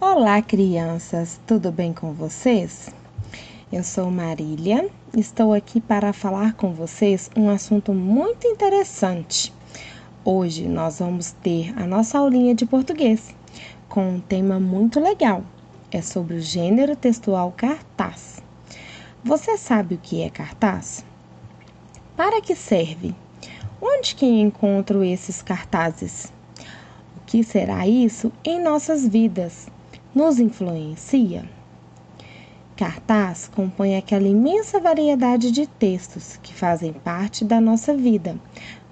Olá, crianças, tudo bem com vocês? Eu sou Marília, estou aqui para falar com vocês um assunto muito interessante. Hoje nós vamos ter a nossa aulinha de português com um tema muito legal. É sobre o gênero textual cartaz. Você sabe o que é cartaz? Para que serve? Onde que encontro esses cartazes? O que será isso em nossas vidas? Nos influencia? Cartaz compõe aquela imensa variedade de textos que fazem parte da nossa vida,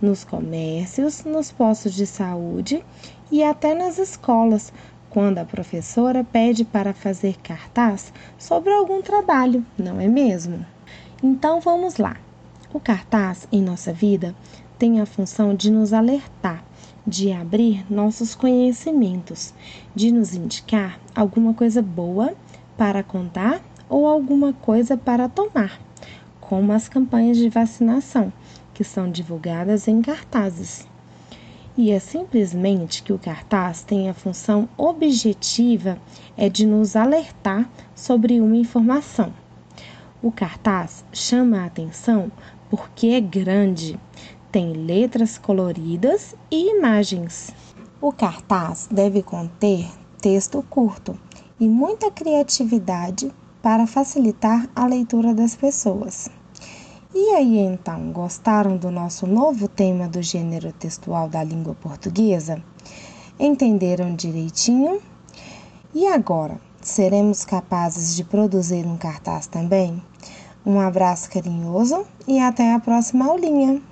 nos comércios, nos postos de saúde e até nas escolas, quando a professora pede para fazer cartaz sobre algum trabalho, não é mesmo? Então vamos lá. O cartaz em nossa vida tem a função de nos alertar de abrir nossos conhecimentos, de nos indicar alguma coisa boa para contar ou alguma coisa para tomar, como as campanhas de vacinação, que são divulgadas em cartazes. E é simplesmente que o cartaz tem a função objetiva é de nos alertar sobre uma informação. O cartaz chama a atenção porque é grande, tem letras coloridas e imagens. O cartaz deve conter texto curto e muita criatividade para facilitar a leitura das pessoas. E aí então, gostaram do nosso novo tema do gênero textual da língua portuguesa? Entenderam direitinho? E agora, seremos capazes de produzir um cartaz também? Um abraço carinhoso e até a próxima aulinha!